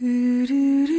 Do, do, do.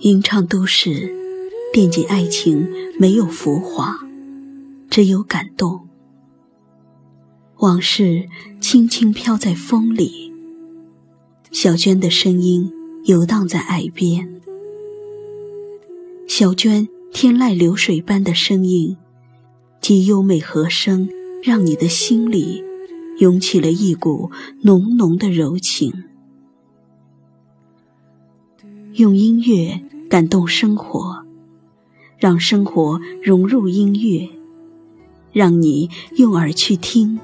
吟唱都市，惦记爱情，没有浮华，只有感动。往事轻轻飘在风里，小娟的声音游荡在耳边。小娟天籁流水般的声音，及优美和声，让你的心里涌起了一股浓浓的柔情。用音乐感动生活，让生活融入音乐，让你用耳去听，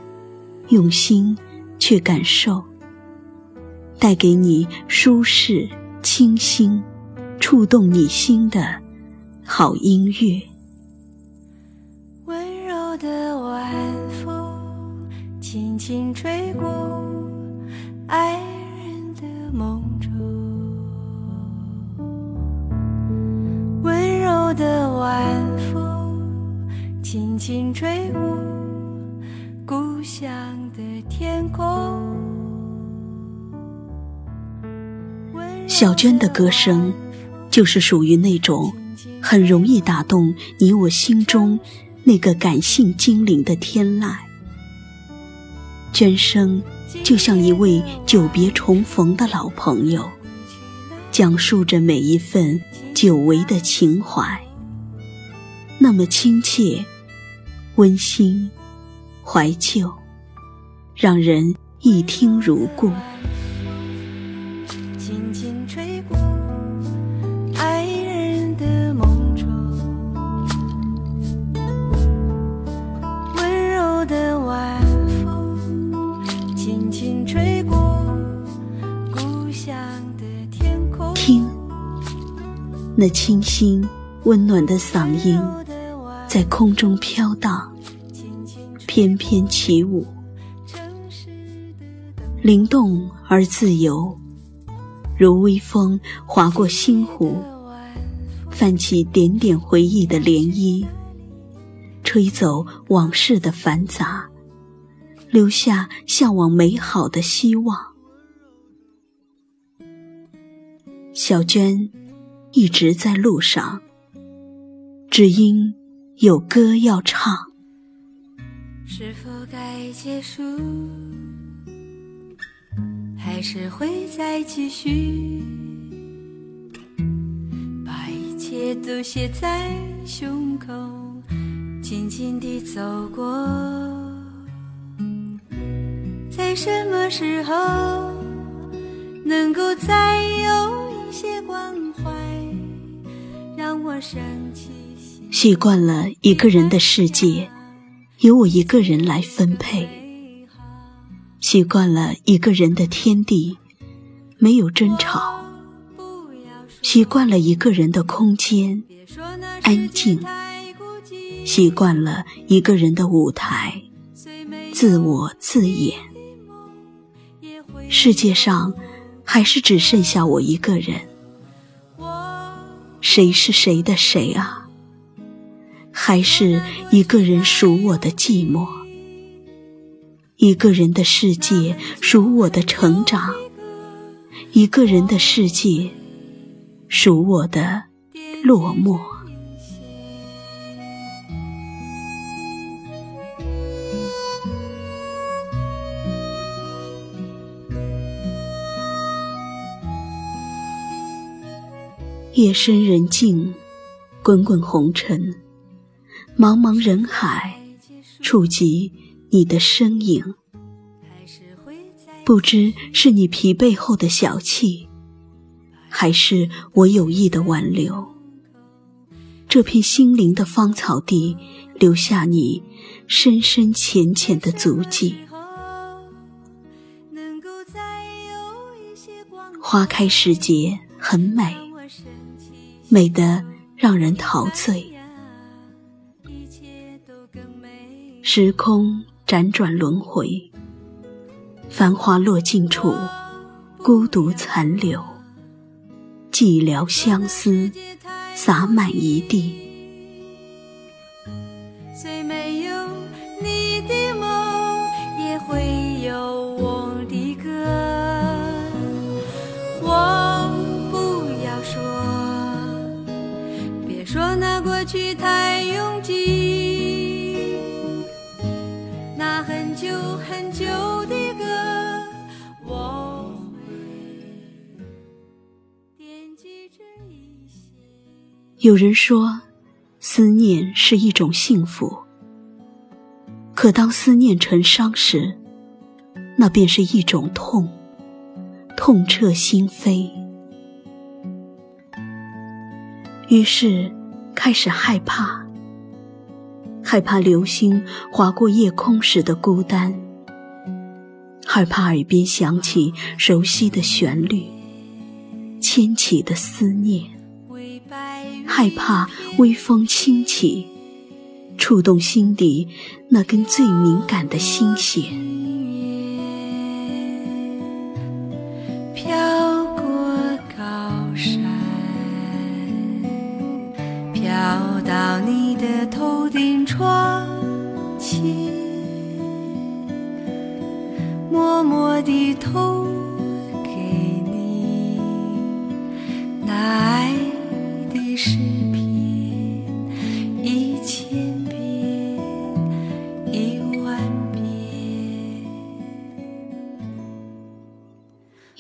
用心去感受，带给你舒适、清新、触动你心的好音乐。温柔的晚风轻轻吹过爱的晚风轻轻吹舞故乡的天空。小娟的歌声，就是属于那种很容易打动你我心中那个感性精灵的天籁。娟声就像一位久别重逢的老朋友，讲述着每一份久违的情怀。那么亲切、温馨、怀旧，让人一听如故。轻轻吹过爱人的梦中，温柔的晚风轻轻吹过故乡的天空。听，那清新温暖的嗓音。在空中飘荡，翩翩起舞，灵动而自由，如微风划过心湖，泛起点点回忆的涟漪，吹走往事的繁杂，留下向往美好的希望。小娟一直在路上，只因。有歌要唱，是否该结束？还是会再继续？把一切都写在胸口，静静地走过。在什么时候能够再有一些关怀，让我升起？习惯了一个人的世界，由我一个人来分配；习惯了一个人的天地，没有争吵；习惯了一个人的空间，安静；习惯了一个人的舞台，自我自演。世界上还是只剩下我一个人，谁是谁的谁啊？还是一个人数我的寂寞，一个人的世界数我的成长，一个人的世界数我的落寞。夜深人静，滚滚红尘。茫茫人海，触及你的身影，不知是你疲惫后的小憩，还是我有意的挽留。这片心灵的芳草地，留下你深深浅浅的足迹。花开时节很美，美得让人陶醉。时空辗转轮回，繁华落尽处，孤独残留，寂寥相思洒满一地。虽没有你的梦，也会有我的歌。我不要说，别说那过去太有人说，思念是一种幸福。可当思念成伤时，那便是一种痛，痛彻心扉。于是，开始害怕。害怕流星划过夜空时的孤单，害怕耳边响起熟悉的旋律，牵起的思念，害怕微风轻起，触动心底那根最敏感的心弦。窗前，默默地投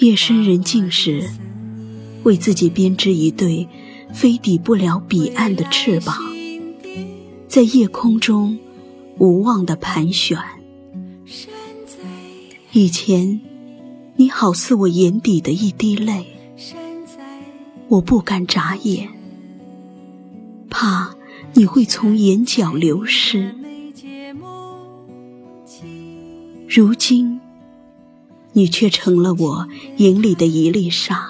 夜深人静时，为自己编织一对飞抵不了彼岸的翅膀。在夜空中无望的盘旋。以前，你好似我眼底的一滴泪，我不敢眨眼，怕你会从眼角流失。如今，你却成了我眼里的一粒沙，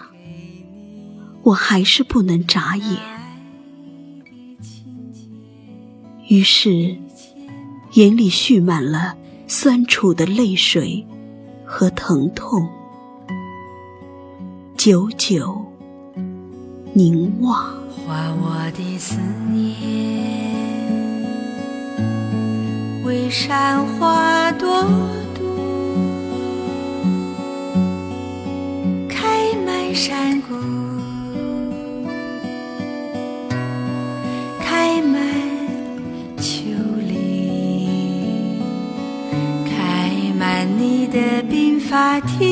我还是不能眨眼。于是，眼里蓄满了酸楚的泪水和疼痛，久久凝望。画我的思念，为山花朵庭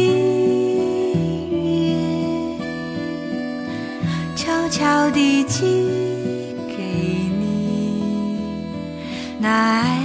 院，悄悄地寄给你那爱